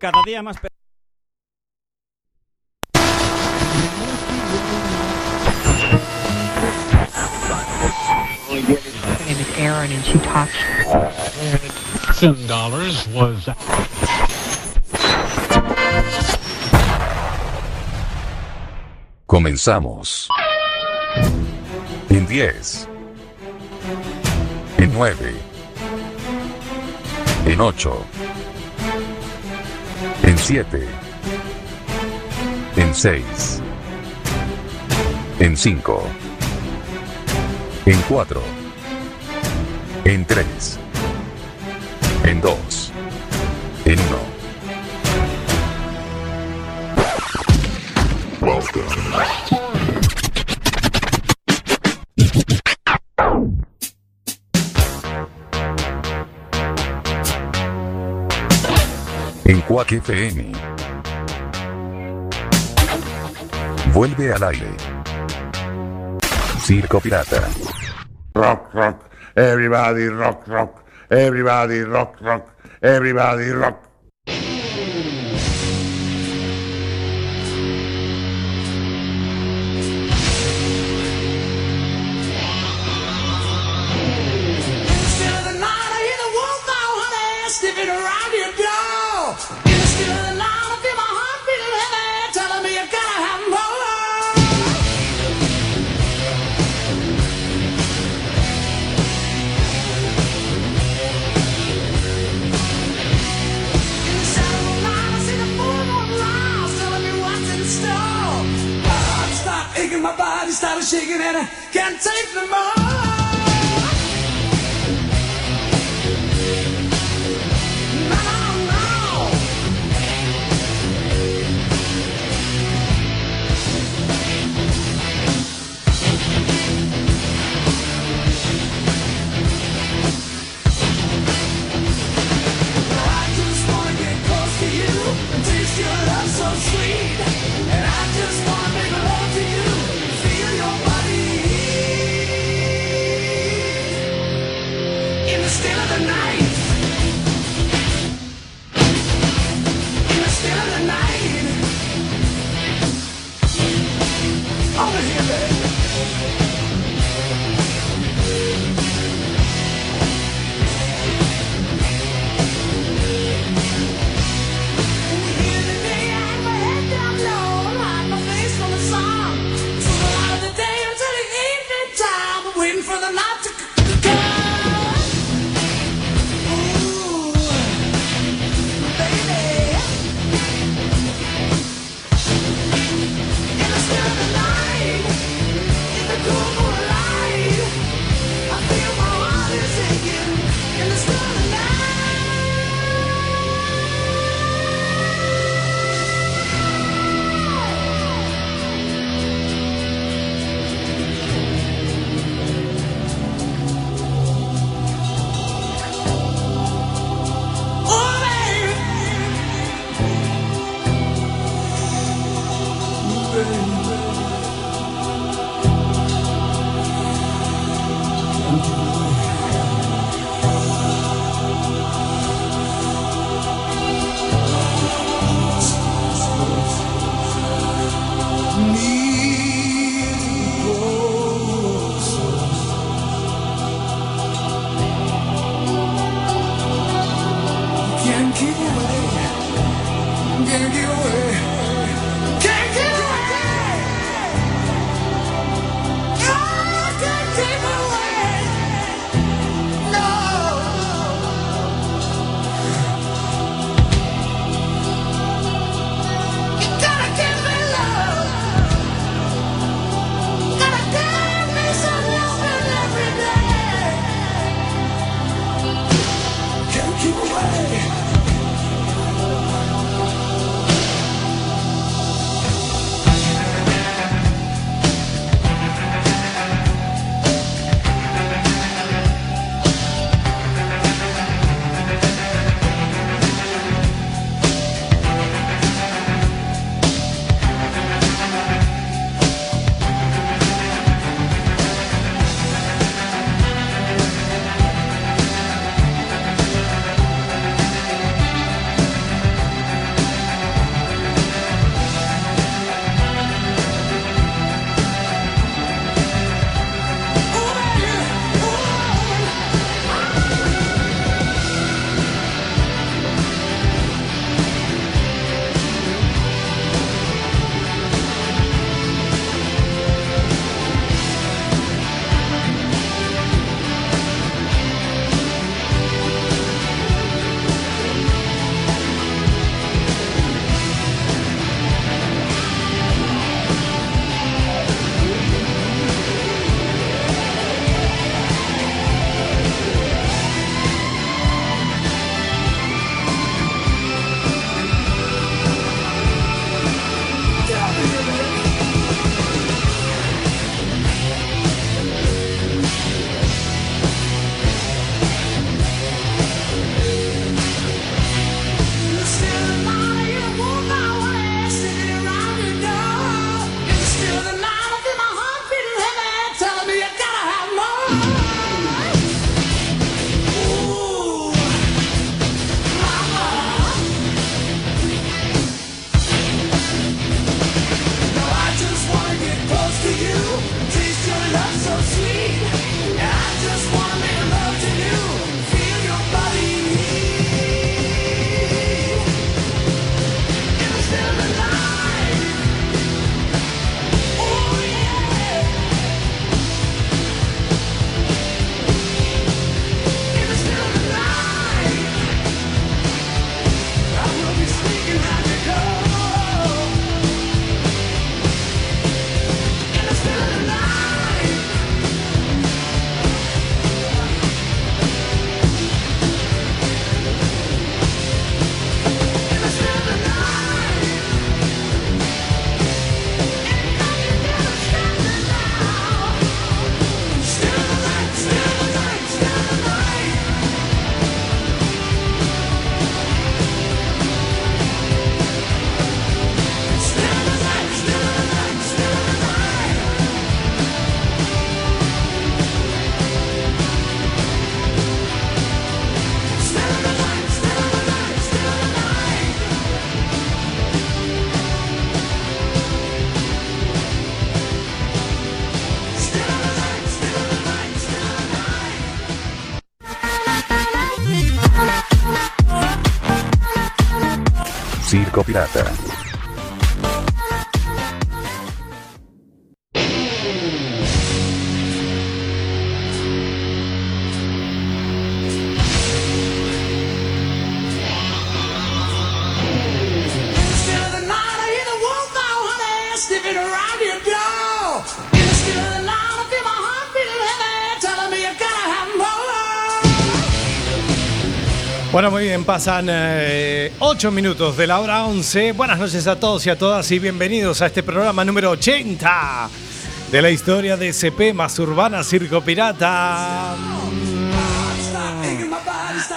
cada día más... Comenzamos. En 10. En 9. En 8 en 7, en 6, en 5, en 4, en 3, en 2, en 1. Welcome. en Quack FM. Vuelve al aire. Circo Pirata. Rock, rock, everybody rock, rock, everybody rock, rock, everybody rock. started shaking and I can't take no more. baby pasan 8 minutos de la hora 11. Buenas noches a todos y a todas y bienvenidos a este programa número 80 de la historia de SP más Urbana Circo Pirata.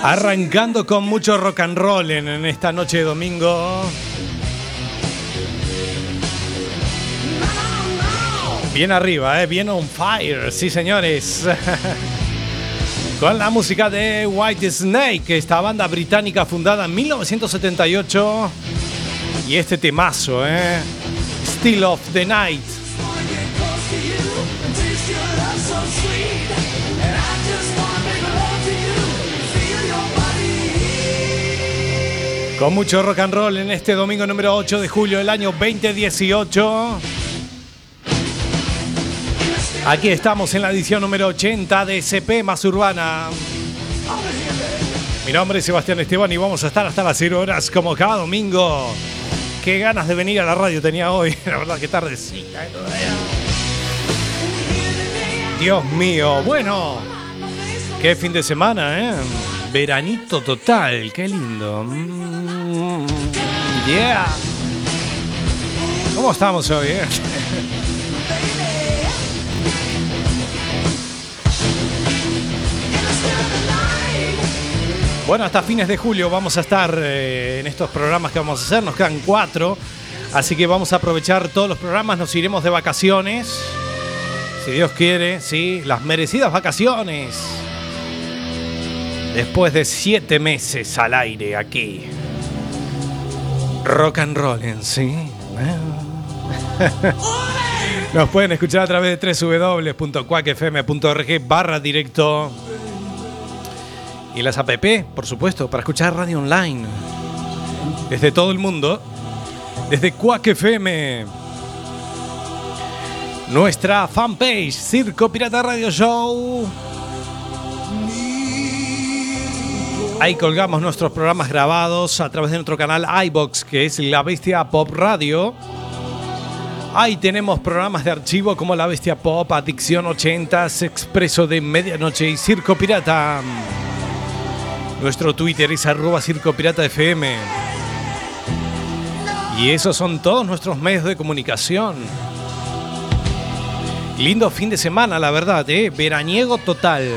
Arrancando con mucho rock and roll en, en esta noche de domingo. Bien arriba, eh, bien on fire, sí señores. Con la música de White Snake, esta banda británica fundada en 1978. Y este temazo, ¿eh? Still of the Night. Con mucho rock and roll en este domingo número 8 de julio del año 2018. Aquí estamos en la edición número 80 de SP más Urbana. Mi nombre es Sebastián Esteban y vamos a estar hasta las 0 horas como cada domingo. Qué ganas de venir a la radio tenía hoy. La verdad que tardecita. eh. Dios mío. Bueno. Qué fin de semana, ¿eh? Veranito total. Qué lindo. Mm, Yeah. ¿Cómo estamos hoy, eh? Bueno, hasta fines de julio vamos a estar eh, en estos programas que vamos a hacer. Nos quedan cuatro. Así que vamos a aprovechar todos los programas. Nos iremos de vacaciones. Si Dios quiere, sí. Las merecidas vacaciones. Después de siete meses al aire aquí. Rock and roll sí. Nos pueden escuchar a través de www.cuacfm.org barra directo. Y las app, por supuesto, para escuchar radio online. Desde todo el mundo. Desde Quack FM. Nuestra fanpage, Circo Pirata Radio Show. Ahí colgamos nuestros programas grabados a través de nuestro canal iBox, que es La Bestia Pop Radio. Ahí tenemos programas de archivo como La Bestia Pop, Adicción 80, Expreso de Medianoche y Circo Pirata. Nuestro Twitter es arroba Circo Pirata FM. Y esos son todos nuestros medios de comunicación. Lindo fin de semana, la verdad, ¿eh? Veraniego total.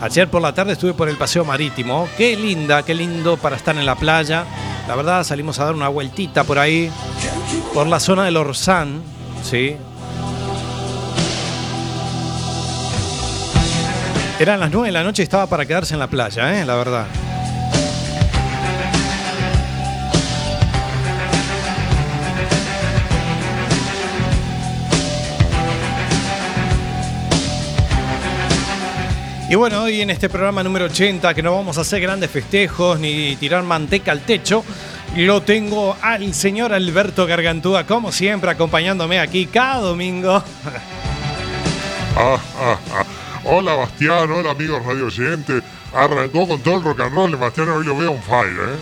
Ayer por la tarde estuve por el paseo marítimo. Qué linda, qué lindo para estar en la playa. La verdad, salimos a dar una vueltita por ahí, por la zona del Orsán, ¿sí? Eran las 9 de la noche y estaba para quedarse en la playa, ¿eh? La verdad. Y bueno, hoy en este programa número 80, que no vamos a hacer grandes festejos ni tirar manteca al techo, lo tengo al señor Alberto Gargantúa, como siempre, acompañándome aquí cada domingo. Hola Bastián, hola amigos radio oyentes. Arrancó con todo el rock and roll, Bastián hoy lo veo on fire, ¿eh?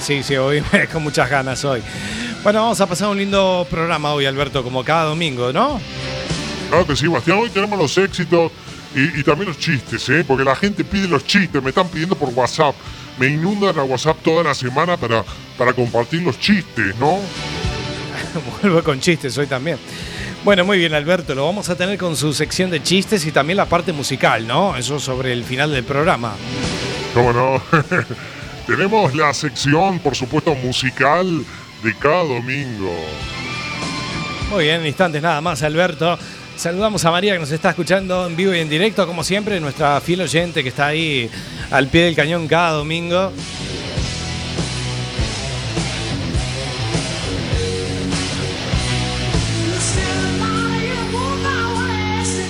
Sí, sí, hoy con muchas ganas hoy. Bueno, vamos a pasar un lindo programa hoy, Alberto, como cada domingo, ¿no? Claro que sí, Bastián, hoy tenemos los éxitos y, y también los chistes, ¿eh? Porque la gente pide los chistes, me están pidiendo por WhatsApp. Me inundan a WhatsApp toda la semana para, para compartir los chistes, ¿no? Vuelvo con chistes hoy también. Bueno, muy bien, Alberto. Lo vamos a tener con su sección de chistes y también la parte musical, ¿no? Eso sobre el final del programa. ¿Cómo no? tenemos la sección, por supuesto, musical de cada domingo. Muy bien, en instantes nada más, Alberto. Saludamos a María que nos está escuchando en vivo y en directo, como siempre, nuestra fiel oyente que está ahí al pie del cañón cada domingo.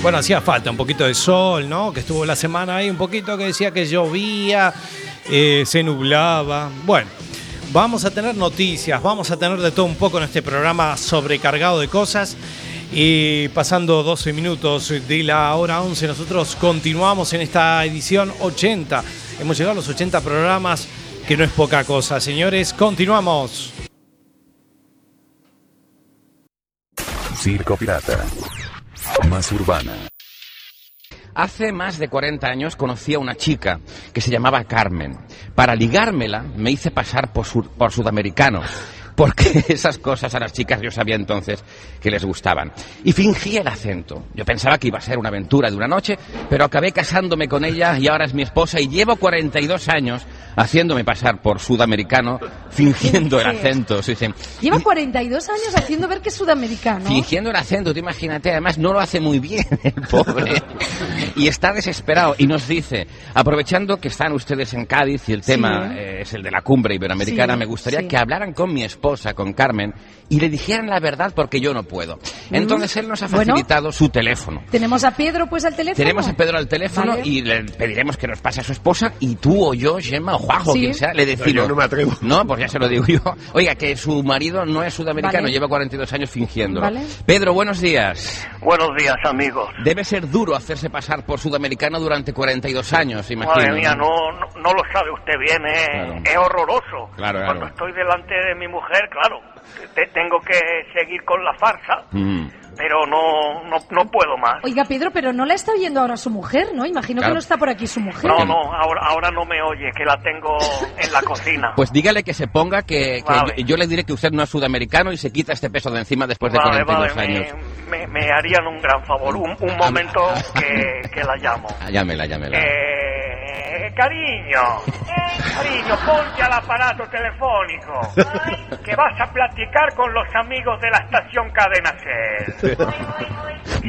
Bueno, hacía falta un poquito de sol, ¿no? Que estuvo la semana ahí un poquito que decía que llovía, eh, se nublaba. Bueno, Vamos a tener noticias, vamos a tener de todo un poco en este programa sobrecargado de cosas. Y pasando 12 minutos de la hora 11, nosotros continuamos en esta edición 80. Hemos llegado a los 80 programas, que no es poca cosa. Señores, continuamos. Circo Pirata. Más urbana. Hace más de 40 años conocí a una chica que se llamaba Carmen. Para ligármela me hice pasar por, sur- por sudamericano. Porque esas cosas a las chicas yo sabía entonces que les gustaban. Y fingí el acento. Yo pensaba que iba a ser una aventura de una noche, pero acabé casándome con ella y ahora es mi esposa y llevo 42 años haciéndome pasar por sudamericano, fingiendo el acento. sí, sí. Lleva 42 años haciendo ver que es sudamericano. Fingiendo el acento, tú imagínate, además no lo hace muy bien el pobre. y está desesperado y nos dice, aprovechando que están ustedes en Cádiz y el tema eh, es el de la cumbre iberoamericana, me gustaría que hablaran con mi esposa, con Carmen, y le dijeran la verdad porque yo no puedo. Entonces él nos ha Mm. Bueno. facilitado su teléfono. Tenemos a Pedro pues al teléfono. Tenemos a Pedro al teléfono Vale. y le pediremos que nos pase a su esposa y tú o yo, Gemma o Juanjo, Sí. quien sea, le decimos. yo no me atrevo. No, pues ya se lo digo yo. Oiga, que su marido no es sudamericano, Vale. lleva 42 años fingiéndolo. Vale. Pedro, buenos días. Buenos días, amigos. Debe ser duro hacerse pasar por sudamericano durante 42 años, imagino. Madre mía, no, no, no lo sabe usted bien, es, Claro. es horroroso. Claro, claro. Cuando estoy delante de mi mujer, claro, te- tengo que seguir con la farsa, Mm. pero no, no, no puedo más. Oiga, Pedro, pero no la está viendo ahora su mujer, ¿no? Imagino Claro. que no está por aquí su mujer. No, no, ahora, ahora no me oye, que la tengo en la cocina. Pues dígale que se ponga, que, que Vale. yo, yo le diré que usted no es sudamericano y se quita este peso de encima después de vale, 42 vale, años. me, me, me harían un gran favor. Un, un momento que, que la llamo. Ah, Llámela, llámela. Eh, cariño, cariño, ponte al aparato telefónico, que vas a platicar con los amigos de la estación Cadena Ser.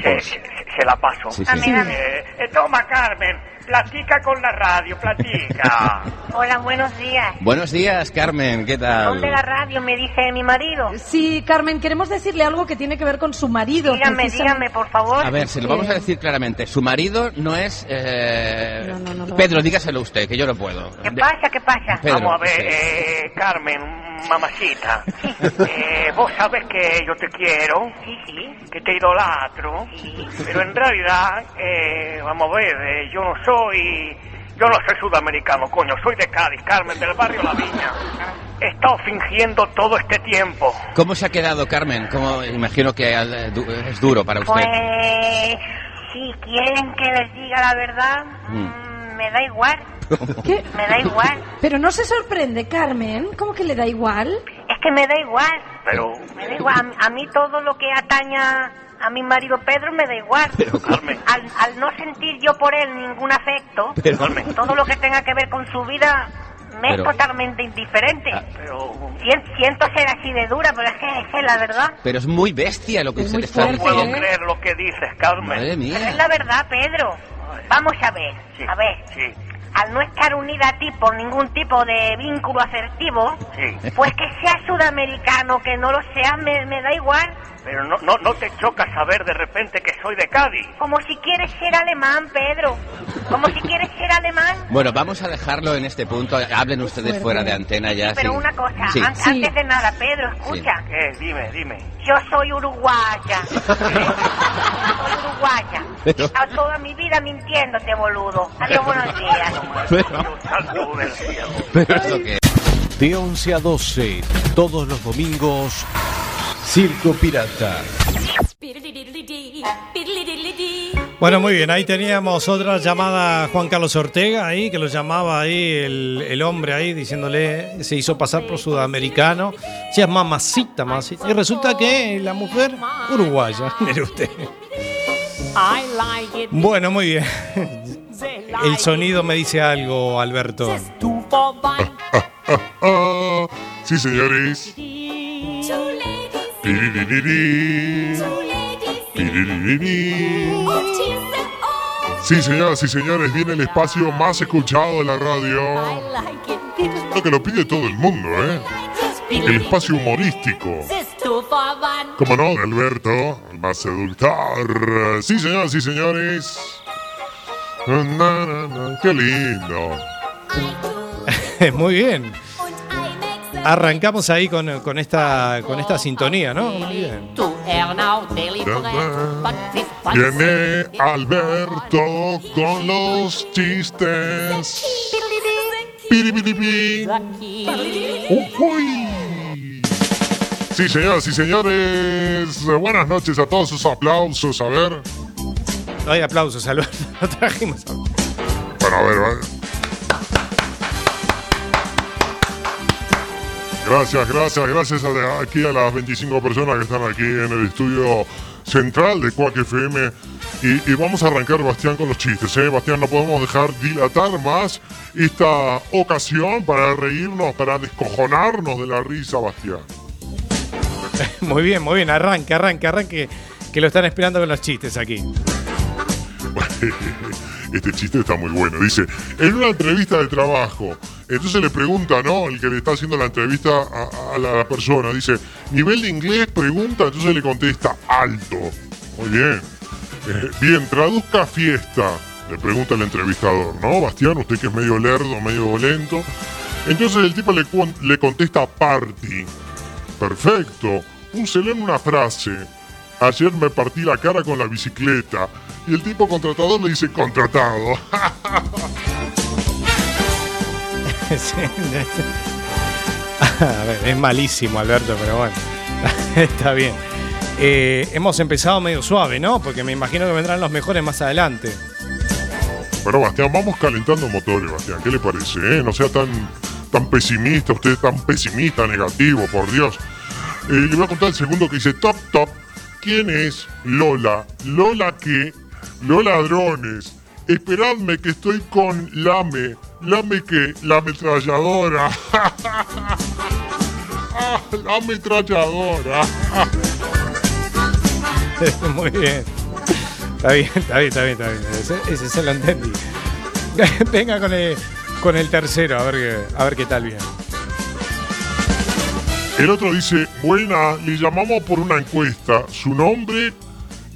Se, se- se la paso. Sí, sí. Eh, eh, toma, Carmen, platica con la radio, platica. Hola, buenos días. Buenos días, Carmen, ¿qué tal? ¿Dónde la radio? Me dice mi marido. Sí, Carmen, queremos decirle algo que tiene que ver con su marido. Dígame, precisamente. dígame, por favor. A ver, se lo vamos a decir claramente. Su marido no es... eh, No, no, no Pedro, dígaselo usted, que yo no puedo. ¿Qué pasa? ¿Qué pasa? Pedro, Vamos a ver, sí. eh, Carmen, mamacita. Eh, vos sabes que yo te quiero, Sí, sí. que te idolatro, Sí. pero en realidad, eh, vamos a ver, eh, yo no soy, yo no soy sudamericano, coño, soy de Cádiz, Carmen, del barrio La Viña. He estado fingiendo todo este tiempo. ¿Cómo se ha quedado, Carmen? ¿Cómo, imagino que eh, es duro para usted. Pues, si quieren que les diga la verdad, Mm. mm, me da igual. ¿Qué? Me da igual. Pero no se sorprende, Carmen. ¿Cómo que le da igual? Es que me da igual. Pero, Me da igual. A, a mí todo lo que ataña a mi marido Pedro me da igual. Pero, Carmen, Al, al no sentir yo por él ningún afecto, Pero- Carmen, todo lo que tenga que ver con su vida me Pero- es totalmente indiferente. Ah. pero Sien- siento ser así de dura, pero es que es que la verdad. Pero es muy bestia lo que Es usted está fuerte, no puedo diciendo. ¿eh? creer lo que dices, Carmen. Madre Pero es mía. la verdad, Pedro. Vamos a ver, Sí, a ver. Sí, Al no estar unida a ti por ningún tipo de vínculo afectivo, sí. pues que sea sudamericano, que no lo sea, me, me da igual. Pero no, no, no te choca saber de repente que soy de Cádiz. Como si quieres ser alemán, Pedro. Como si quieres ser alemán. Bueno, vamos a dejarlo en este punto. Hablen ustedes fuera de antena ya. Pero sí. una cosa, Sí. an- Sí. antes de nada, Pedro, escucha. ¿Qué? Dime, dime. Yo soy uruguaya. soy uruguaya. He Pero- estado toda mi vida mintiéndote, boludo. Adiós, buenos días. Pero, pero esto qué De 11 a 12, todos los domingos, Circo Pirata. Bueno, muy bien, ahí teníamos otra llamada Juan Carlos Ortega ahí, que lo llamaba ahí el, el hombre ahí, diciéndole, se hizo pasar por sudamericano, se llama mamacita, mamacita. Y resulta que la mujer uruguaya, mire usted. Bueno, muy bien. El sonido me dice algo, Alberto. Ah, sí, señores. Sí, señoras y señores, viene el espacio más escuchado de la radio. Lo que lo pide todo el mundo, ¿eh? El espacio humorístico. Como no, de Alberto, el más seductor. Sí, señoras y señores. Qué lindo. Muy bien. Arrancamos ahí con, con esta, con esta sintonía, ¿no? Muy bien. Viene Alberto con los chistes. Uy. Sí, señoras y señores, buenas noches a todos sus aplausos. A ver, No hay aplausos, Alberto. No trajimos. bueno, a ver, va. Gracias, gracias, gracias a, aquí a las 25 personas que están aquí en el estudio central de Quack FM. Y, y vamos a arrancar, Bastián, con los chistes, ¿eh? Bastián, no podemos dejar dilatar más esta ocasión para reírnos, para descojonarnos de la risa, Bastián. Muy bien, muy bien. Arranque, arranque, arranque. Que lo están esperando con los chistes aquí. Este chiste está muy bueno. Dice, en una entrevista de trabajo, entonces le pregunta, ¿no? El que le está haciendo la entrevista a, la persona, dice, nivel de inglés, pregunta, entonces le contesta, alto. Muy bien. Eh, bien, traduzca fiesta, le pregunta el entrevistador, ¿no? Bastián, usted que es medio lerdo, medio lento. Entonces el tipo le, le contesta party. Perfecto. Úselo en una frase. Ayer me partí la cara con la bicicleta. Y el tipo contratador le dice contratado. Sí. A ver, es malísimo, Alberto, pero bueno. Está bien. Eh, hemos empezado medio suave, ¿no? Porque me imagino que vendrán los mejores más adelante. Bueno, Bastián, vamos calentando motores, Bastián. ¿Qué le parece? eh? No sea tan, tan pesimista, usted es tan pesimista, negativo, por Dios. Eh, le voy a contar el segundo que dice top, top. ¿Quién es Lola? ¿Lola qué? Lola Drones. Esperadme que estoy con Lame. ¿Lame qué? La ametralladora. Ah, la ametralladora. Muy bien. Está bien, está bien, está bien, está bien. Ese, se lo entendí. Venga con el, con el tercero, a ver, a ver qué tal bien. El otro dice, buena, le llamamos por una encuesta. Su nombre,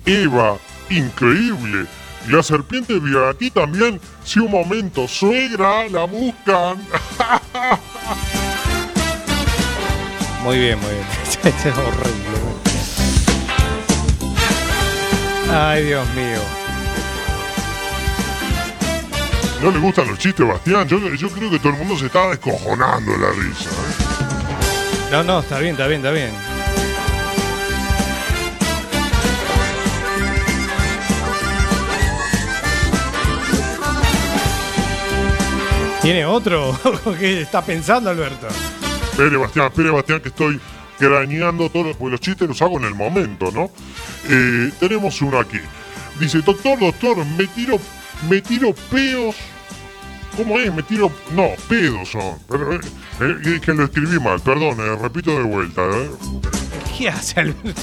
Eva. Increíble. Y la serpiente vive aquí también. Sí, un momento. Suegra, la buscan. Muy bien, muy bien. Este es horrible. Ay, Dios mío. ¿No le gustan los chistes, Bastián? Yo, yo creo que todo el mundo se está descojonando de la risa. ¿eh? No, no, está bien, está bien, está bien. ¿Tiene otro? ¿Qué está pensando, Alberto? Espere, Bastián, espere, Bastián, que estoy craneando todo, porque los chistes los hago en el momento, ¿no? Eh, tenemos uno aquí. Dice, doctor, doctor, me tiro, me tiro peos. ¿Cómo es? Me tiro. No, pedos son. Pero, eh, eh, es que lo escribí mal, perdón, eh, repito de vuelta. ¿eh? ¿Qué hace Alberto?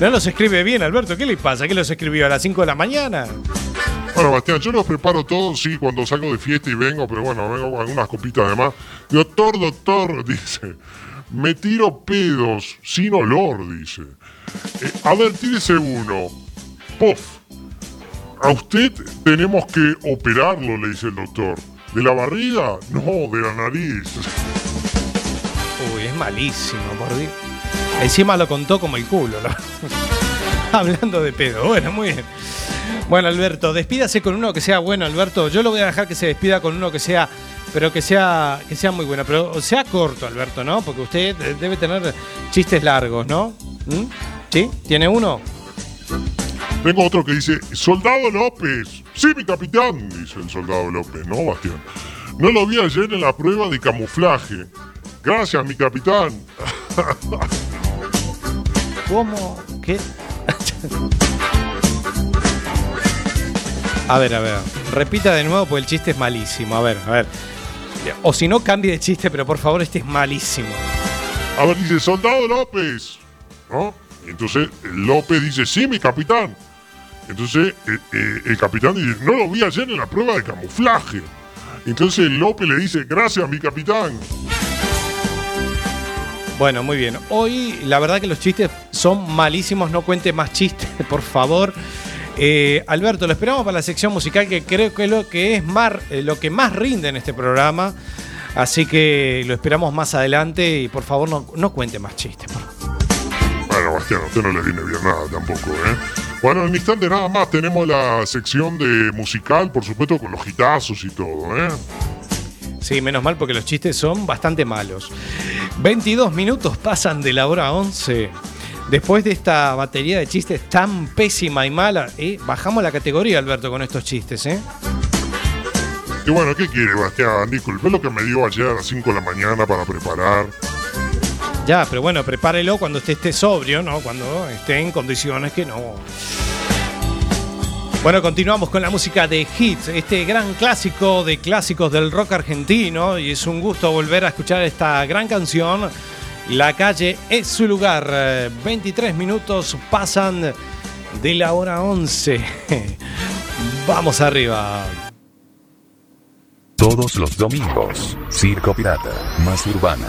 No los escribe bien, Alberto. ¿Qué le pasa? ¿Qué los escribió a las 5 de la mañana? Bueno, Bastián, yo los preparo todos, sí, cuando salgo de fiesta y vengo, pero bueno, vengo con algunas copitas de más. Doctor, doctor, dice, me tiro pedos sin olor, dice. Eh, a ver, tírese uno. Pof. A usted tenemos que operarlo, le dice el doctor. ¿De la barriga? No, de la nariz. Uy, es malísimo, por Dios. Encima lo contó como el culo. ¿no? Hablando de pedo. Bueno, muy bien. Bueno, Alberto, despídase con uno que sea bueno, Alberto. Yo lo voy a dejar que se despida con uno que sea, pero que sea, que sea muy bueno. Pero sea corto, Alberto, ¿no? Porque usted de- debe tener chistes largos, ¿no? ¿Mm? ¿Sí? ¿Tiene uno? Tengo otro que dice, Soldado López. Sí, mi capitán, dice el soldado López, ¿no, Bastián? No lo vi ayer en la prueba de camuflaje. Gracias, mi capitán. ¿Cómo? ¿Qué? A ver, a ver. Repita de nuevo porque el chiste es malísimo. A ver, a ver. O si no, cambie de chiste, pero por favor, este es malísimo. A ver, dice, Soldado López. ¿No? Entonces López dice, sí, mi capitán. Entonces eh, eh, el capitán dice, no lo vi ayer en la prueba de camuflaje. Entonces López le dice, gracias, mi capitán. Bueno, muy bien. Hoy la verdad que los chistes son malísimos. No cuente más chistes, por favor. Eh, Alberto, lo esperamos para la sección musical que creo que es lo que es más, lo que más rinde en este programa. Así que lo esperamos más adelante y por favor no, no cuente más chistes. Bueno, Bastián, a usted no le viene bien nada tampoco, ¿eh? Bueno, en instante nada más tenemos la sección de musical, por supuesto, con los hitazos y todo, ¿eh? Sí, menos mal porque los chistes son bastante malos. 22 minutos pasan de la hora 11. Después de esta batería de chistes tan pésima y mala, eh, bajamos la categoría, Alberto, con estos chistes, ¿eh? Y bueno, ¿qué quiere, Bastián? Disculpe lo que me dio ayer a las 5 de la mañana para preparar. Ya, pero bueno, prepárelo cuando esté sobrio, ¿no? Cuando esté en condiciones que no. Bueno, continuamos con la música de Hits, este gran clásico de clásicos del rock argentino. Y es un gusto volver a escuchar esta gran canción. La calle es su lugar. Eh, 23 minutos pasan de la hora 11. Vamos arriba. Todos los domingos, Circo Pirata, más urbana.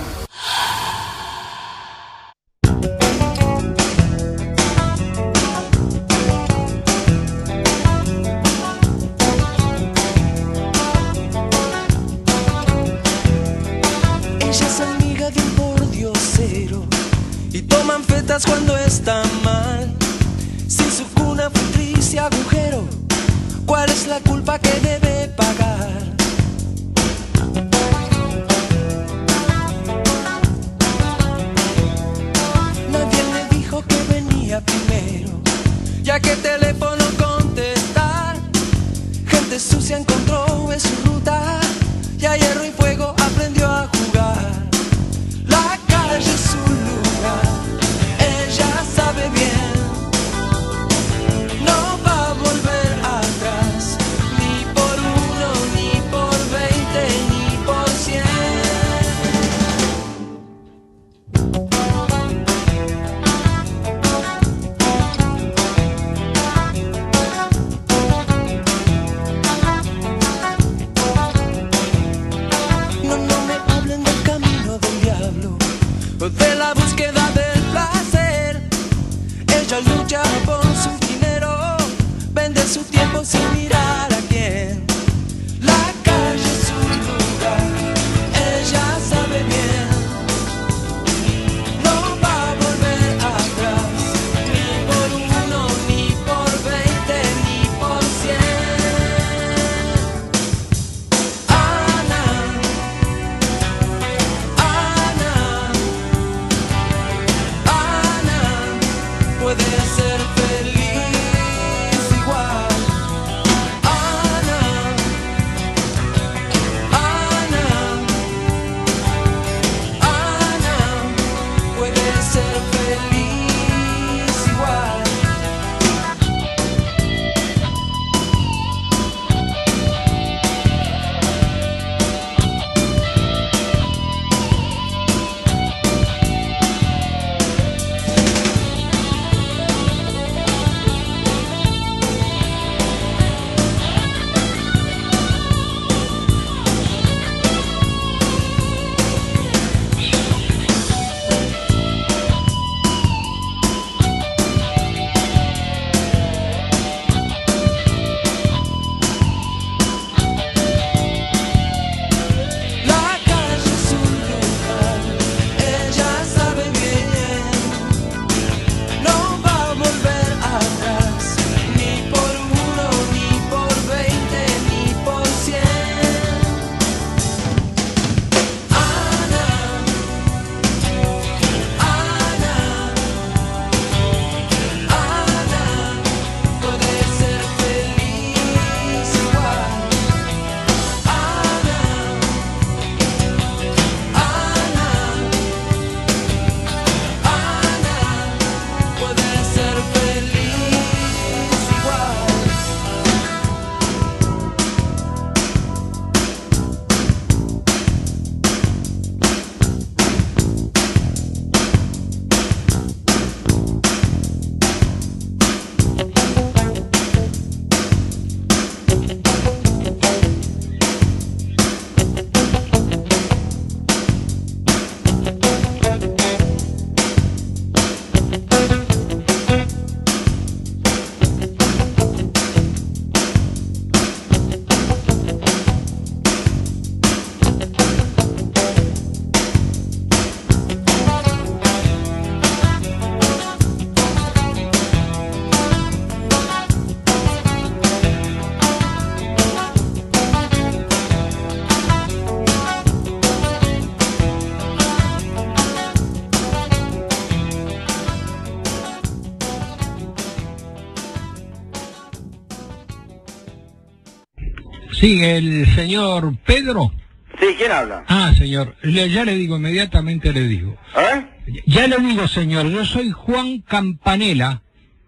Sí, el señor Pedro. Sí, ¿quién habla? Ah, señor, le- ya le digo, inmediatamente le digo. ¿Eh? Ya le digo, señor, yo soy Juan Campanella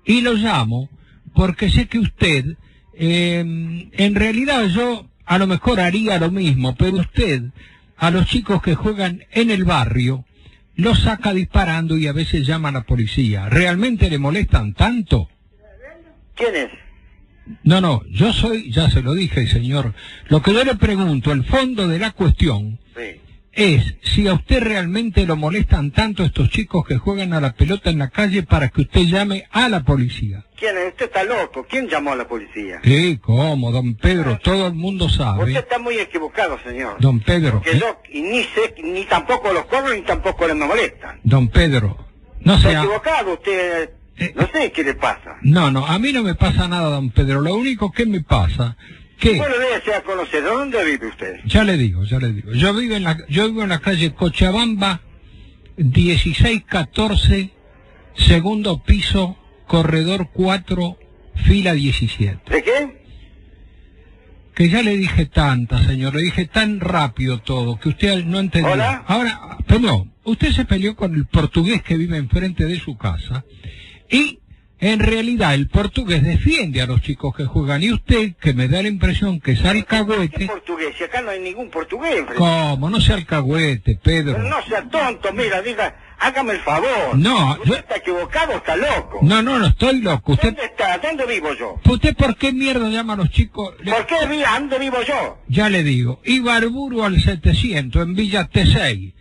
y lo llamo porque sé que usted, eh, en realidad yo a lo mejor haría lo mismo, pero usted a los chicos que juegan en el barrio los saca disparando y a veces llama a la policía. ¿Realmente le molestan tanto? ¿Quién es? No, no, yo soy, ya se lo dije, señor. Lo que yo le pregunto, el fondo de la cuestión Sí. es si a usted realmente lo molestan tanto estos chicos que juegan a la pelota en la calle para que usted llame a la policía. ¿Quién es? Usted está loco. ¿Quién llamó a la policía? Sí, ¿cómo, don Pedro? Todo el mundo Usted sabe. está muy equivocado, señor. Don Pedro, Que ¿eh? yo ni sé, ni tampoco los corro, ni tampoco les molestan. don Pedro, no Está sea... equivocado usted. No sé qué le pasa. No, no, a mí no me pasa nada, don Pedro. Lo único que me pasa, que... Bueno, déjese a conocer. ¿Dónde vive usted? Ya le digo, ya le digo. Yo vivo en la, yo vivo en la calle Cochabamba, 1614, segundo piso, corredor 4, fila 17. ¿De qué? Que ya le dije tanta, señor, le dije tan rápido todo, que usted no entendió. Hola. Ahora, perdón, usted se peleó con el portugués que vive enfrente de su casa y en realidad el portugués defiende a los chicos que juegan y usted, que me da la impresión que es alcahuete, Portugués. Si acá no hay ningún portugués. ¿cómo? No sea alcahuete, Pedro. Pero no sea tonto, mira, diga, hágame el favor. No, Usted está equivocado, está loco. No, no, no estoy loco. Usted, ¿Dónde está? ¿Dónde vivo yo? ¿Usted por qué mierda llama a los chicos? ¿Por qué ¿Dónde vivo yo? Ya le digo, Ibarburu al 700 en Villa T6.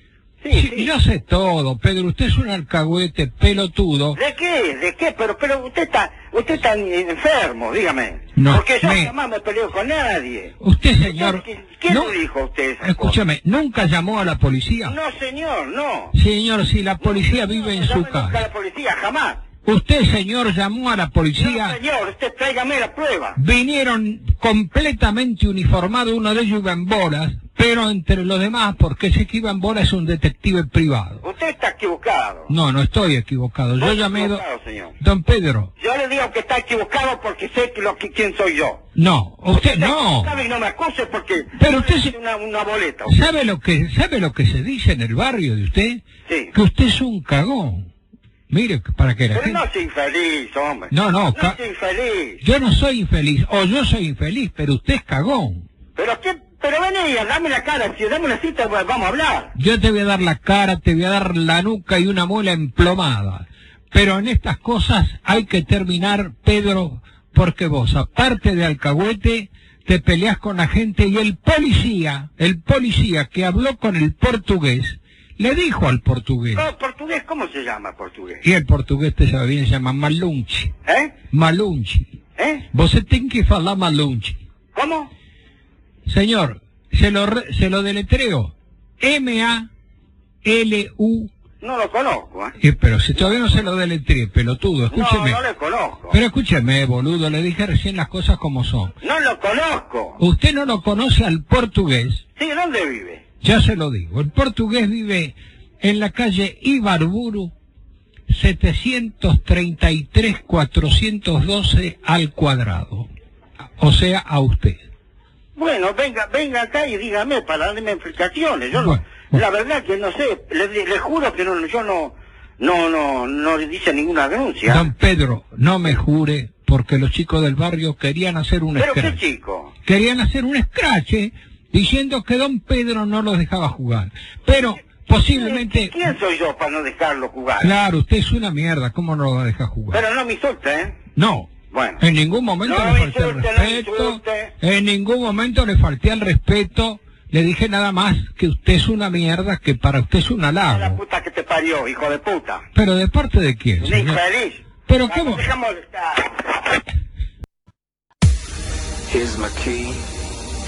Sí, Yo sé todo, Pedro. Usted es un alcahuete pelotudo. ¿De qué? ¿De qué? Pero, pero usted está, usted está enfermo, dígame. No, Porque yo me- jamás me peleo con nadie. Usted, señor, ¿Quién no- le dijo a usted escúchame, ¿nunca llamó a la policía? No, señor, no. Señor, si la policía vive en su Llame nunca casa. la policía, jamás. Usted, señor, llamó a la policía. No, señor, usted tráigame la prueba. Vinieron completamente uniformados, uno de ellos iba en bolas, pero entre los demás, porque ese que iba en bolas es un detective privado. Usted está equivocado. No, no estoy equivocado. Yo llamé... do- equivocado, señor. Don Pedro, Yo le digo que está equivocado porque sé que lo que, quién soy yo. no, usted no. ¿Sabe? Y no me acuse porque... Pero usted es una, una boleta. ¿Sabe lo que sabe lo que se dice en el barrio de usted? Sí. Que usted es un cagón. Mire, para que la Pero gente... no soy infeliz, hombre. No, no, No ca- infeliz. Yo no soy infeliz, o yo soy infeliz, pero usted es cagón. Pero qué... Pero vení, dame la cara, si dame una cita, pues, vamos a hablar. Yo te voy a dar la cara, te voy a dar la nuca y una muela emplomada. Pero en estas cosas hay que terminar, Pedro, porque vos, aparte de alcahuete, te peleas con la gente y el policía, el policía que habló con el portugués, le dijo al portugués, No, portugués, ¿cómo se llama portugués? y el portugués te sabe bien, se llama Malunchi. ¿Eh? Malunchi. ¿Eh? Você tem que falar Malunchi. ¿Cómo? Señor, se lo, re- se lo deletreo. M-A-L-U. No lo conozco, ¿eh? Eh, pero si todavía no se lo deletree, pelotudo, escúcheme. No, no le conozco. Pero escúcheme, boludo, le dije recién las cosas como son. No lo conozco. Usted no lo conoce al portugués, Sí, ¿dónde vive? Ya se lo digo. El portugués vive en la calle Ibarburu, 733-412 al cuadrado. O sea, a usted. Bueno, venga, venga acá y dígame para darme explicaciones. Yo no- la verdad que no sé, le, le juro que no, yo no, no, no, no le hice ninguna denuncia. Don Pedro, no me jure, porque los chicos del barrio querían hacer un Pero qué chico. Querían hacer un scratch, ¿eh? Diciendo que don Pedro no los dejaba jugar. Pero posiblemente... ¿Quién soy yo para no dejarlo jugar? Claro, usted es una mierda, ¿cómo no lo va a dejar jugar? Pero no me insulte, ¿eh? No. Bueno. En ningún momento No le falté al insulte, no me respeto. En ningún momento le falté al respeto. Le dije nada más que usted es una mierda, que para usted es un La halago. puta que te parió, hijo de puta. Pero de parte de quién, Un infeliz. Pero cómo... Dejamos de estar. Here's my key,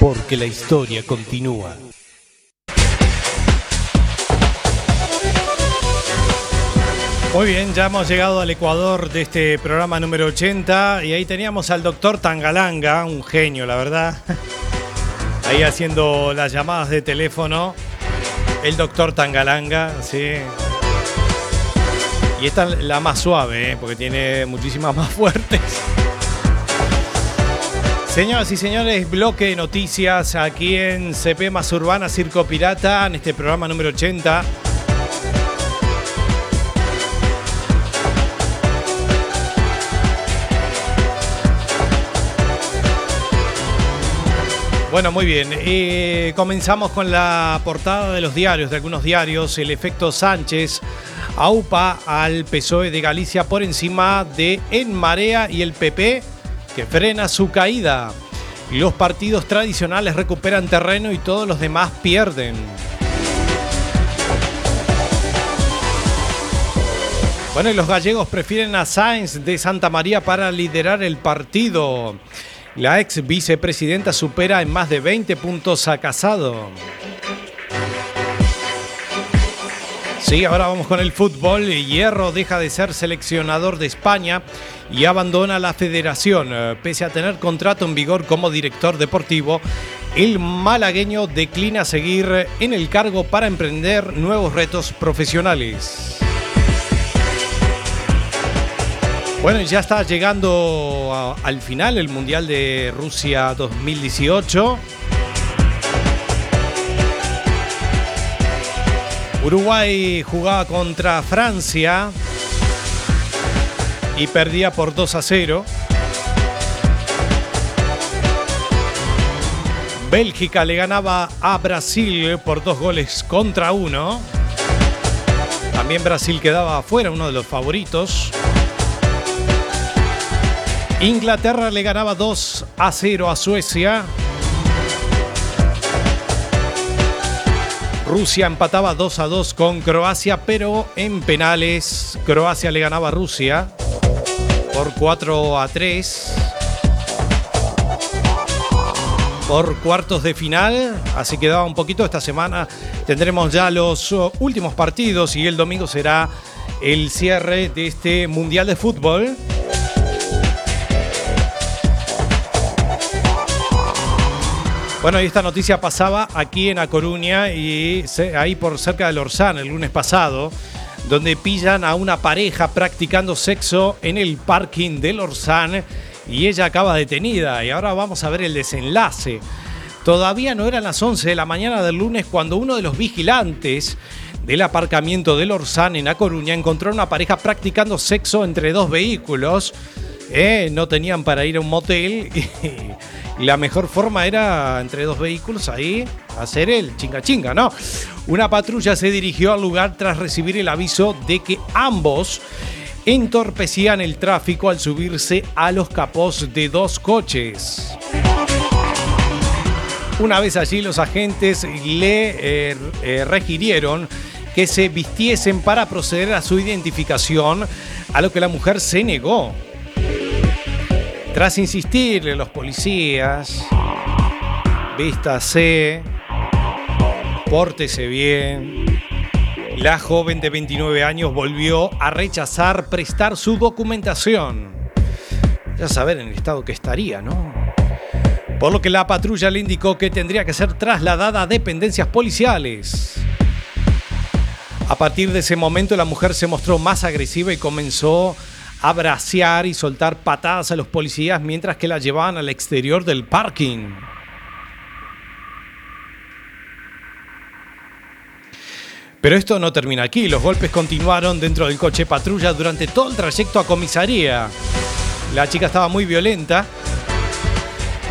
Porque la historia continúa. Muy bien, ya hemos llegado al Ecuador de este programa número 80 y ahí teníamos al doctor Tangalanga, un genio, la verdad. Ahí haciendo las llamadas de teléfono. El doctor Tangalanga, sí. Y esta es la más suave, ¿eh? porque tiene muchísimas más fuertes. Señoras y señores, bloque de noticias aquí en CP Más Urbana Circo Pirata, en este programa número 80. Bueno, muy bien. Eh, comenzamos con la portada de los diarios, de algunos diarios. El efecto Sánchez aupa al PSOE de Galicia por encima de En Marea y el PP que frena su caída. Los partidos tradicionales recuperan terreno y todos los demás pierden. Bueno, y los gallegos prefieren a Sáenz de Santa María para liderar el partido. La ex vicepresidenta supera en más de 20 puntos a Casado. Sí, ahora vamos con el fútbol. Hierro deja de ser seleccionador de España y abandona la federación. Eh, Pese a tener contrato en vigor como director deportivo, el malagueño declina seguir en el cargo para emprender nuevos retos profesionales. Bueno, ya está llegando al final el Mundial de Rusia 2018. Uruguay jugaba contra Francia y perdía por 2 a 0. Bélgica le ganaba a Brasil por dos goles contra uno. También Brasil quedaba afuera, uno de los favoritos. Inglaterra le ganaba 2 a 0 a Suecia. Rusia empataba 2 a 2 con Croacia, pero en penales Croacia le ganaba a Rusia por 4 a 3. Por cuartos de final, así quedaba un poquito esta semana. Tendremos ya los uh, últimos partidos y el domingo será el cierre de este Mundial de Fútbol. Bueno, y esta noticia pasaba aquí en A Coruña y ahí por cerca del Orsán el lunes pasado, donde pillan a una pareja practicando sexo en el parking del Orsán y ella acaba detenida. Y ahora vamos a ver el desenlace. Todavía no eran las 11 de la mañana del lunes cuando uno de los vigilantes del aparcamiento del Orsán en A Coruña encontró a una pareja practicando sexo entre dos vehículos. Eh, no tenían para ir a un motel y la mejor forma era entre dos vehículos ahí hacer el chinga chinga, ¿no? Una patrulla se dirigió al lugar tras recibir el aviso de que ambos entorpecían el tráfico al subirse a los capós de dos coches. Una vez allí los agentes le eh, eh, requirieron que se vistiesen para proceder a su identificación, a lo que la mujer se negó. Tras insistirle a los policías, vístase, pórtese bien, la joven de 29 años volvió a rechazar prestar su documentación. Ya saber en el estado que estaría, ¿no? Por lo que la patrulla le indicó que tendría que ser trasladada a dependencias policiales. A partir de ese momento la mujer se mostró más agresiva y comenzó a bracear y soltar patadas a los policías mientras que la llevaban al exterior del parking. Pero esto no termina aquí, los golpes continuaron dentro del coche patrulla durante todo el trayecto a comisaría. La chica estaba muy violenta.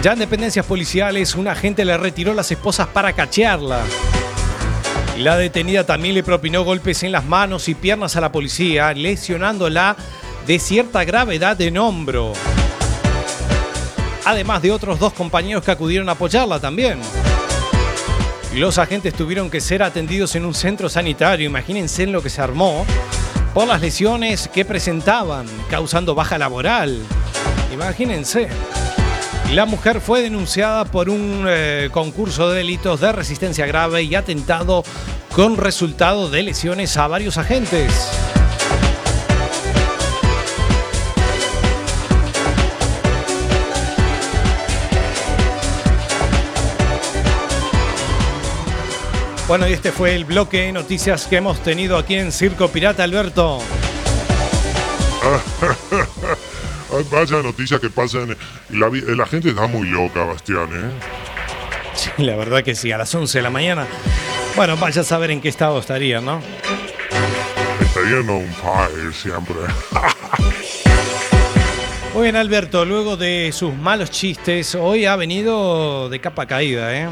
Ya en dependencias policiales, un agente le retiró las esposas para cachearla. La detenida también le propinó golpes en las manos y piernas a la policía, lesionándola de cierta gravedad en hombro. Además de otros dos compañeros que acudieron a apoyarla también. Los agentes tuvieron que ser atendidos en un centro sanitario, imagínense en lo que se armó, por las lesiones que presentaban, causando baja laboral. Imagínense. La mujer fue denunciada por un eh, concurso de delitos de resistencia grave y atentado con resultado de lesiones a varios agentes. Bueno, y este fue el bloque de noticias que hemos tenido aquí en Circo Pirata, Alberto. Ay, Vaya noticias que pasan. La, gente está muy loca, Bastián, ¿eh? Sí, la verdad que sí, a las 11 de la mañana. Bueno, vaya a saber en qué estado estaría, ¿no? Estarían on fire siempre. Muy bien, Alberto, luego de sus malos chistes, hoy ha venido de capa caída, ¿eh?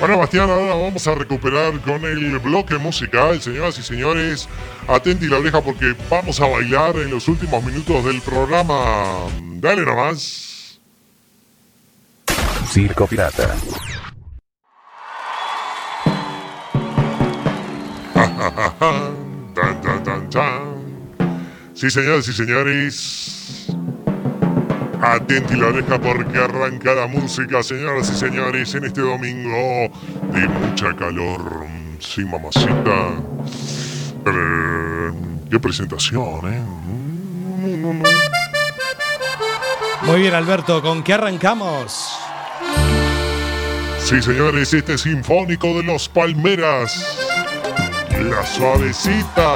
Bueno, Bastián, ahora vamos a recuperar con el bloque musical, señoras y señores. Atenti la oreja porque vamos a bailar en los últimos minutos del programa. Dale nomás. Circo Pirata. Tan, tan, tan, tan. Sí, señoras y señores. Atenti la oreja porque arranca la música, señoras y señores, en este domingo de mucha calor. Sí, mamacita. Eh, qué presentación, ¿eh? Muy bien, Alberto, ¿con qué arrancamos? Sí, señores, este Sinfónico de los Palmeras. La suavecita.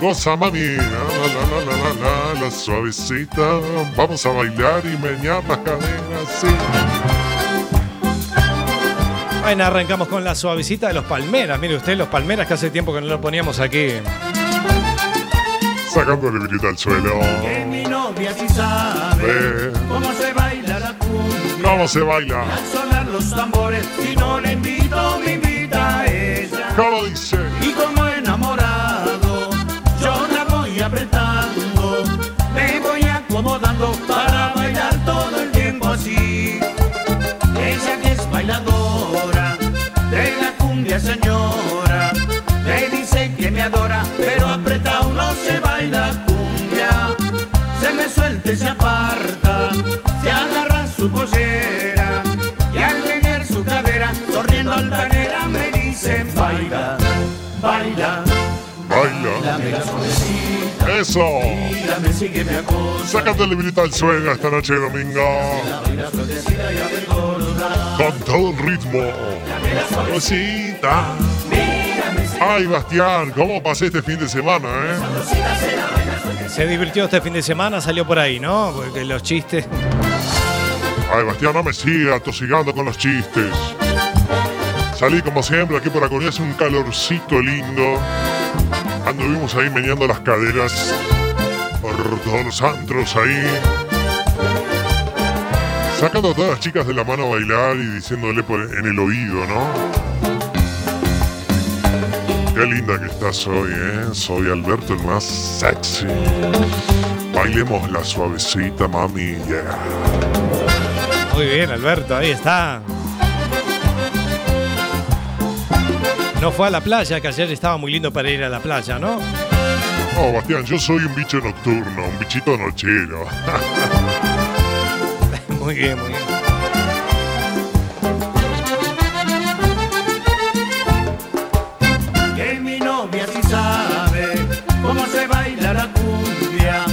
Goza, mami. La, la, la, la, la, la, la suavecita. Vamos a bailar y menear las caderas, sí. Bueno, arrancamos con la suavecita de los palmeras. Mire usted, los palmeras que hace tiempo que no lo poníamos aquí. Sacándole brita al suelo. Que mi novia sí sabe cómo se baila la cumbia. ¿Cómo se baila? Al sonar los tambores, si no le invito, me invita a ella. ¿Cómo dice? Y como señora, me dice que me adora, pero apretado no se baila cumbia. Se me suelta y se aparta, se agarra su pollera y al menear su cadera, sonriendo altanera me dice baila, baila. Baila. Dame la suavecita, Eso. mírame, sígueme a cosa. Sácate brita al suelo esta noche de domingo. Con todo el ritmo. Suavecita. Ay, Bastián, ¿cómo pasé este fin de semana, eh? Se divirtió este fin de semana, salió por ahí, ¿no? Porque los chistes. Ay, Bastián, no me siga atosigando con los chistes. Salí como siempre aquí por Agonía, hace un calorcito lindo. Anduvimos ahí meneando las caderas por todos los antros ahí. Sacando a todas las chicas de la mano a bailar y diciéndole en el oído, ¿no? Qué linda que estás hoy, ¿eh? Soy Alberto, el más sexy. Bailemos la suavecita, mami, yeah. Muy bien, Alberto, ahí está. No fue a la playa, que ayer estaba muy lindo para ir a la playa, ¿no? No, Bastián, yo soy un bicho nocturno, un bichito nochero. Muy bien, muy bien. Que mi novia sí sabe cómo se baila la cumbia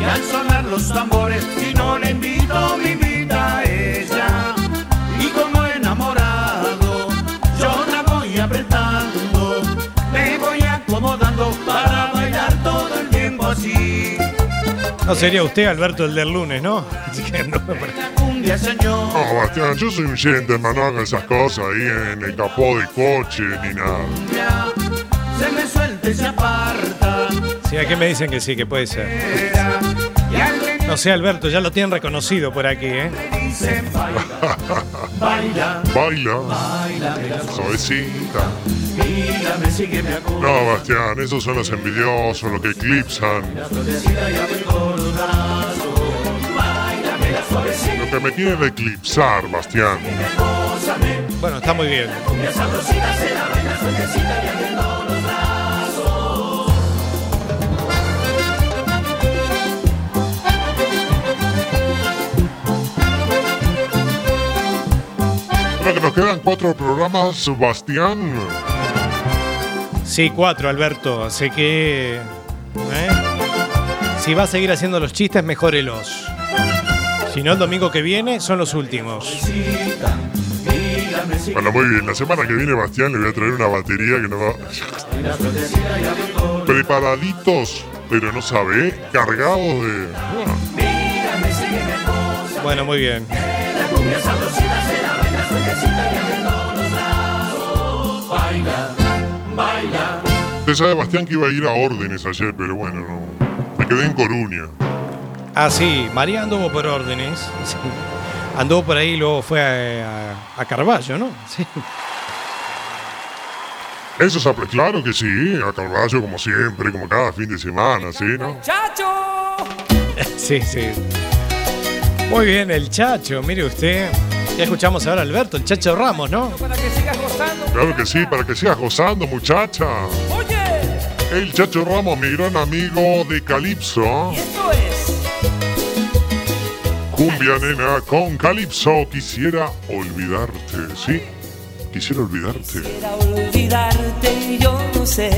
y al sonar los tambores No sería usted, Alberto, el del lunes, ¿no? Así que no me parece. No, Bastián, yo soy un gentleman, no haga esas cosas ahí en el capó de coche ni nada. se me suelta y se aparta Sí, aquí me dicen que sí, que puede ser. No sé, Alberto, ya lo tienen reconocido por aquí, ¿eh? baila baila Baila, suavecita. No, Bastián, esos son los envidiosos, los que eclipsan. Lo que me quieren eclipsar, Bastián. Bueno, está muy bien. Ahora que nos quedan cuatro programas, Bastián. Sí, cuatro, Alberto. Así que. ¿eh? Si va a seguir haciendo los chistes, mejórelos. Si no, el domingo que viene son los últimos. Bueno, muy bien. La semana que viene, Bastián, le voy a traer una batería que nos va. Preparaditos, pero no sabe, cargados de. Bueno, muy bien. Usted sabe, Bastián, que iba a ir a órdenes ayer, pero bueno, no. Me quedé en Coruña. Ah, sí, María anduvo por órdenes. sí. Anduvo por ahí y luego fue a, a- a Carballo, ¿no? Sí. Eso es claro que sí, a Carballo como siempre, como cada fin de semana, ¿sí, no? Sí, sí. Muy bien, el Chacho, mire usted. Ya escuchamos ahora a Alberto, el Chacho Ramos, ¿no? Claro que sí, para que sigas gozando, muchacha. El Chacho Ramos, mi gran amigo de Calipso. Cumbia, nena, con Calipso. Quisiera olvidarte, ¿sí? Quisiera olvidarte. Quisiera olvidarte y yo no sé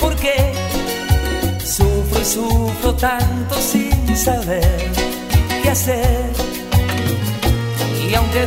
por qué sufro y sufro tanto sin saber qué hacer. Y aunque he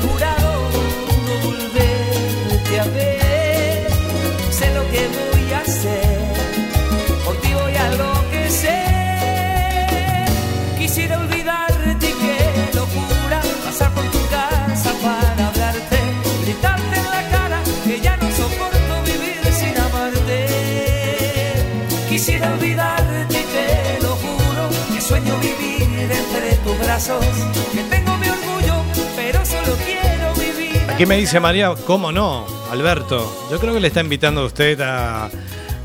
brazos, que tengo mi orgullo, pero solo quiero vivir. Aquí me dice María, ¿cómo no? Alberto, yo creo que le está invitando a usted a,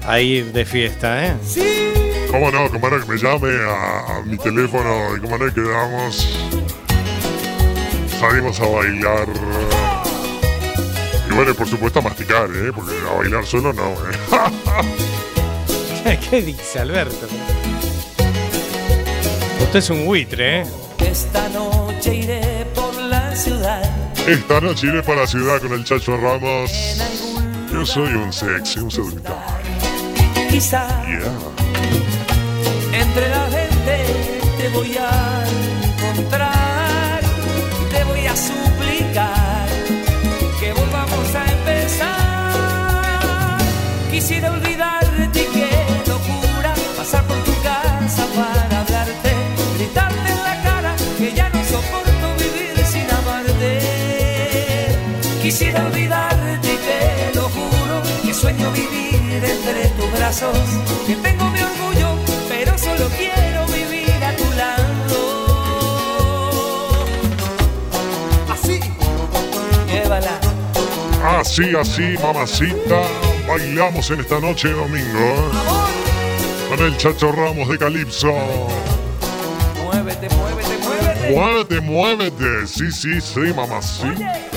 a ir de fiesta, ¿eh? ¿Cómo no? ¿Cómo no que me llame a, a mi teléfono y cómo no quedamos? Salimos a bailar. Y bueno, y por supuesto a masticar, ¿eh? Porque a bailar solo no, ¿eh? ¿Qué dice Alberto? Usted es un buitre, ¿eh? Esta noche iré por la ciudad. Esta noche iré para la ciudad con el Chacho Ramos. Yo soy un sexy, un seductor. Quizá Yeah. entre la gente te voy a encontrar y te voy a suplicar que volvamos a empezar. Quisiera olvidarte Quisiera olvidarte y te lo juro que sueño vivir entre tus brazos, que tengo mi orgullo, pero solo quiero vivir a tu lado. Así, llévala. Así, así, mamacita. Bailamos en esta noche de domingo. ¿eh? Con el Chacho Ramos de Calipso. Muévete, muévete, muévete. Muévete, muévete. Sí, sí, sí, mamacita.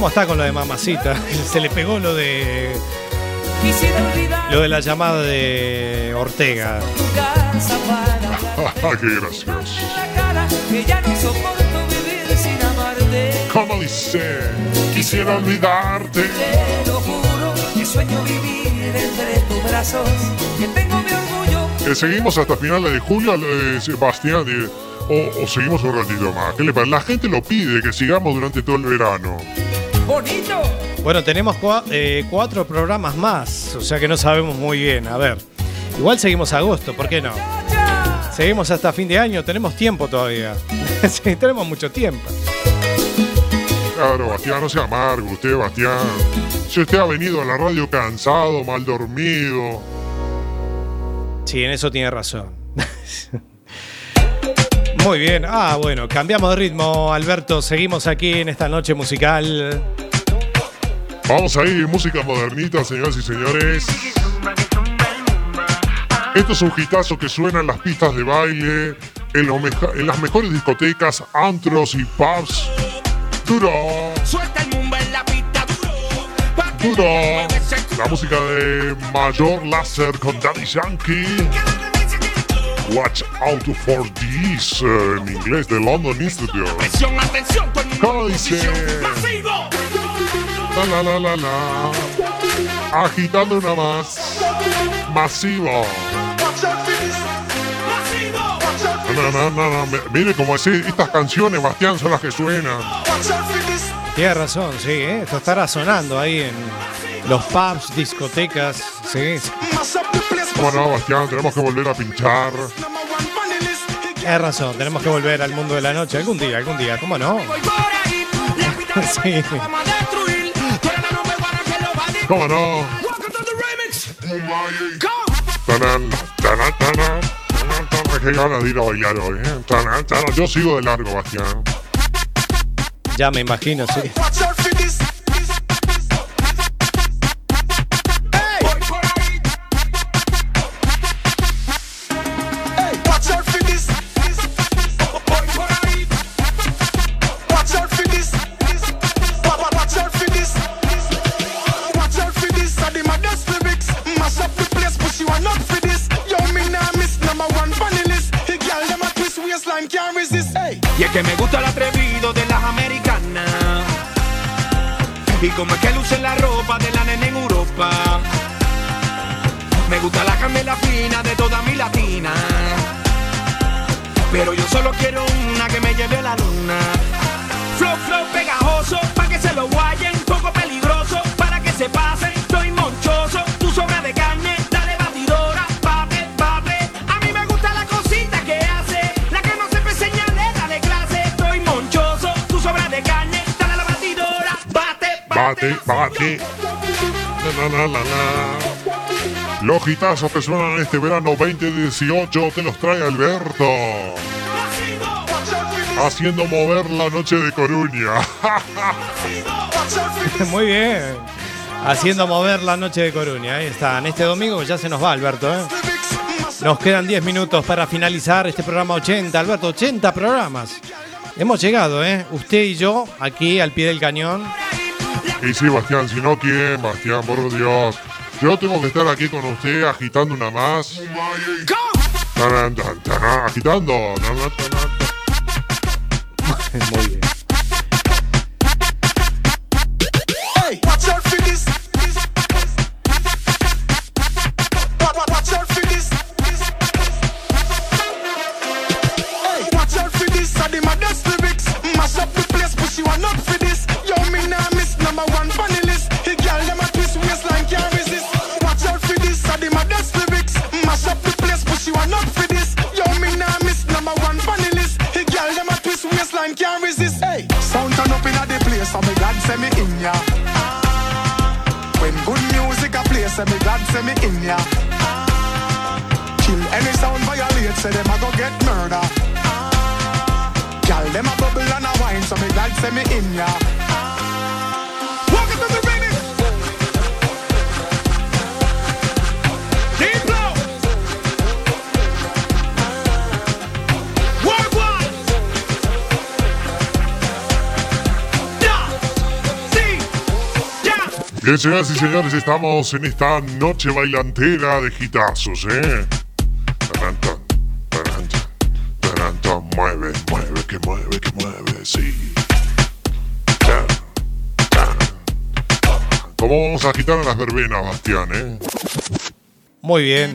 ¿Cómo está con lo de mamacita? Se le pegó lo de lo de la llamada de Ortega. Qué gracioso. ¿Cómo dice? Quisiera olvidarte. Te lo juro que sueño vivir entre tus brazos, que tengo mi orgullo. Seguimos hasta finales de julio, eh, Sebastián. eh, o, o seguimos un ratito más. ¿Qué le parece? La gente lo pide que sigamos durante todo el verano. Bonito. Bueno, tenemos cua- eh, cuatro programas más, o sea que no sabemos muy bien. A ver, igual seguimos agosto, ¿por qué no? Seguimos hasta fin de año, tenemos tiempo todavía. sí, tenemos mucho tiempo. Claro, Bastián, no sea amargo. Usted, Bastián. Si usted ha venido a la radio cansado, mal dormido. Sí, en eso tiene razón. Muy bien. Ah, bueno, cambiamos de ritmo, Alberto. Seguimos aquí en esta noche musical. Vamos a ir, música modernita, señoras y señores. Esto es un hitazo que suena en las pistas de baile, en, lo meja- en las mejores discotecas, antros y pubs. Duro, Suelta el mumba en la pista duro. La música de Mayor Láser con Daddy Yankee. Watch out for this, eh, en inglés de London Institute. Atención, todo el mundo ¿Cómo dice? La, la, la, la, la. Agitando una más. Masivo. No, no, no, Mire como decir, estas canciones, Bastián, son las que suenan. Tienes razón, sí, ¿eh? esto estará sonando ahí en los pubs, discotecas, sí. ¿Cómo no, Bastián? Tenemos que volver a pinchar. Tienes razón, tenemos que volver al mundo de la noche algún día, algún día, ¿cómo no? Sí. ¿Cómo no? Tanan, tanan, tanan, tanan, tanan. Qué ganas de ir a bailar hoy, ¿eh? Tanan, tanan. Yo sigo de largo, Bastián. Ya me imagino, sí. Y es que me gusta el atrevido de las americanas. Y como es que luce la ropa de la nena en Europa. Me gusta la candela fina de toda mi latina. Pero yo solo quiero una que me lleve a la luna. Flow, flow pegajoso, pa' que se lo guayen. Poco peligroso, para que se pasen. Bate, bate. La, la, la, la. Los hitazos que suenan este verano 2018 te los trae Alberto. Haciendo mover la noche de Coruña. Muy bien. Haciendo mover la noche de Coruña. Ahí están. Este domingo ya se nos va, Alberto. ¿eh? Nos quedan 10 minutos para finalizar este programa 80. Alberto, 80 programas. Hemos llegado, ¿eh? Usted y yo, aquí al pie del cañón. Y sí, Bastián, si no, ¿quién? Bastián, por Dios. Yo tengo que estar aquí con usted agitando una más. Agitando. Place, so me glad say me in ya. When good music a play, say me glad say me in ya. Kill any sound violate, say them a go get murder. Gal them a bubble and a wine, so me glad say me in ya. Bien, señoras y señores, estamos en esta noche bailantera de gitazos, ¿eh? Taran, tan, taran, tan, taran, tan, mueve, mueve, que mueve, que mueve, sí. ¿Cómo vamos a agitar a las verbenas, Bastián, eh? Muy bien.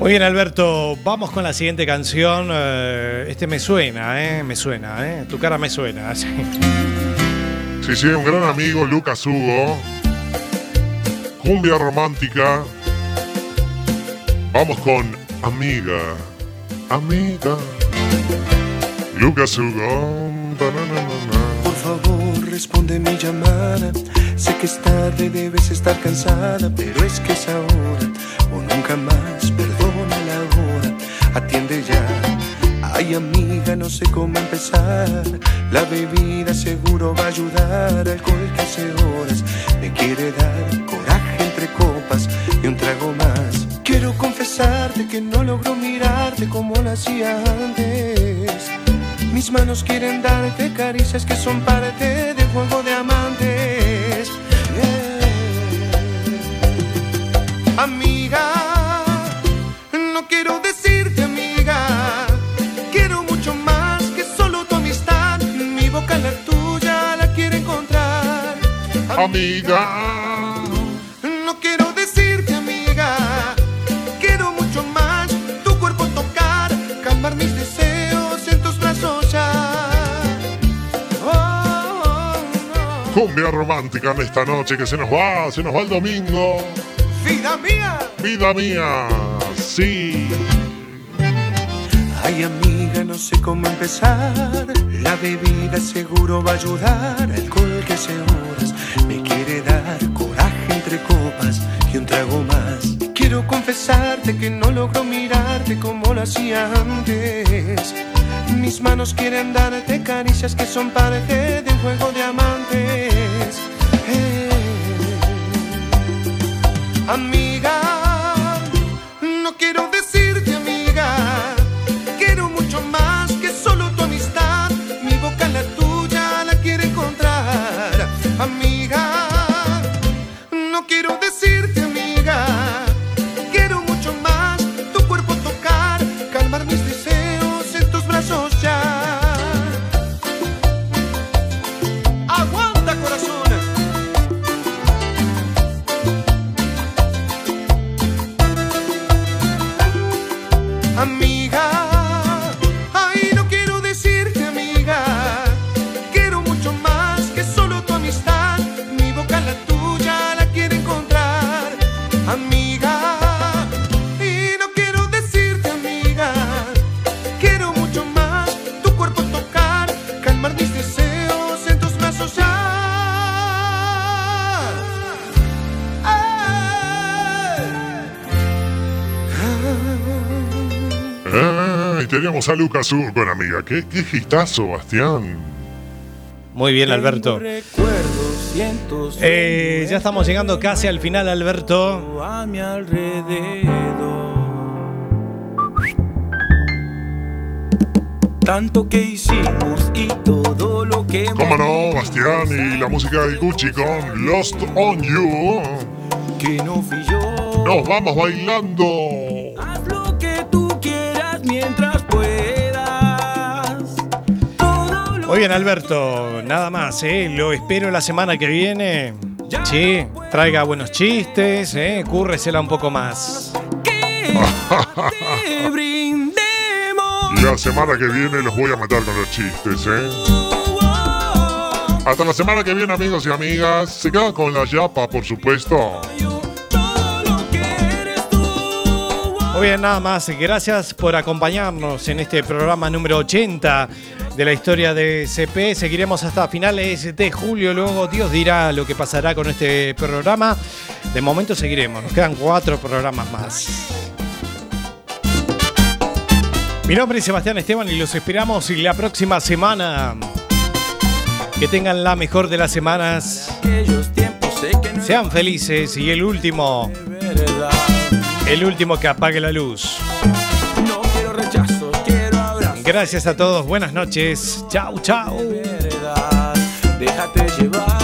Muy bien, Alberto. Vamos con la siguiente canción. Eh, Este me suena, ¿eh? Me suena, ¿eh? Tu cara me suena. sí. Sí, sí, un gran amigo, Lucas Hugo. Cumbia romántica. Vamos con Amiga. Amiga. Lucas Hugo. Por favor, responde mi llamada. Sé que es tarde, debes estar cansada, pero es que es ahora o nunca más. Perdona la hora, atiende ya. Ay, amiga, no sé cómo empezar. La bebida seguro va a ayudar. Alcohol que hace horas me quiere dar coraje entre copas y un trago más. Quiero confesarte que no logro mirarte como lo hacía antes. Mis manos quieren darte caricias que son parte del juego de amantes. Amiga, no quiero decirte amiga. No quiero decirte amiga, quiero mucho más tu cuerpo tocar, calmar mis deseos en tus brazos ya. Oh, Cumbia romántica en esta noche que se nos va, se nos va el domingo. vida mía. Vida mía, sí. Ay amiga, no sé cómo empezar. La bebida seguro va a ayudar. Alcohol que hace horas me quiere dar coraje entre copas y un trago más. Quiero confesarte que no logro mirarte como lo hacía antes. Mis manos quieren darte caricias que son parte de un juego de amantes. Eh. Amiga, no quiero Teníamos a Lucas con amiga. ¿Qué, qué gistazo, Bastián? Muy bien, Alberto. Eh, ya estamos llegando casi al final, Alberto. a mi alrededor. Tanto que hicimos y todo lo que ¿Cómo no, Bastián? Y la música de Gucci con Lost on You. que no fui yo. Nos vamos bailando. Muy bien, Alberto. Nada más, ¿eh? Lo espero la semana que viene. Sí, traiga buenos chistes, ¿eh? Cúrresela un poco más. Te brindemos. La semana que viene los voy a matar con los chistes, ¿eh? Hasta la semana que viene, amigos y amigas. Se quedan con la yapa, por supuesto. Muy bien, nada más. Gracias por acompañarnos en este programa número 80 de la historia de CP. Seguiremos hasta finales de julio. Luego Dios dirá lo que pasará con este programa. De momento seguiremos. Nos quedan cuatro programas más. Mi nombre es Sebastián Esteban y los esperamos la próxima semana. Que tengan la mejor de las semanas. Sean felices y el último, el último que apague la luz. Gracias a todos, buenas noches. Chau, chau. Déjate llevar.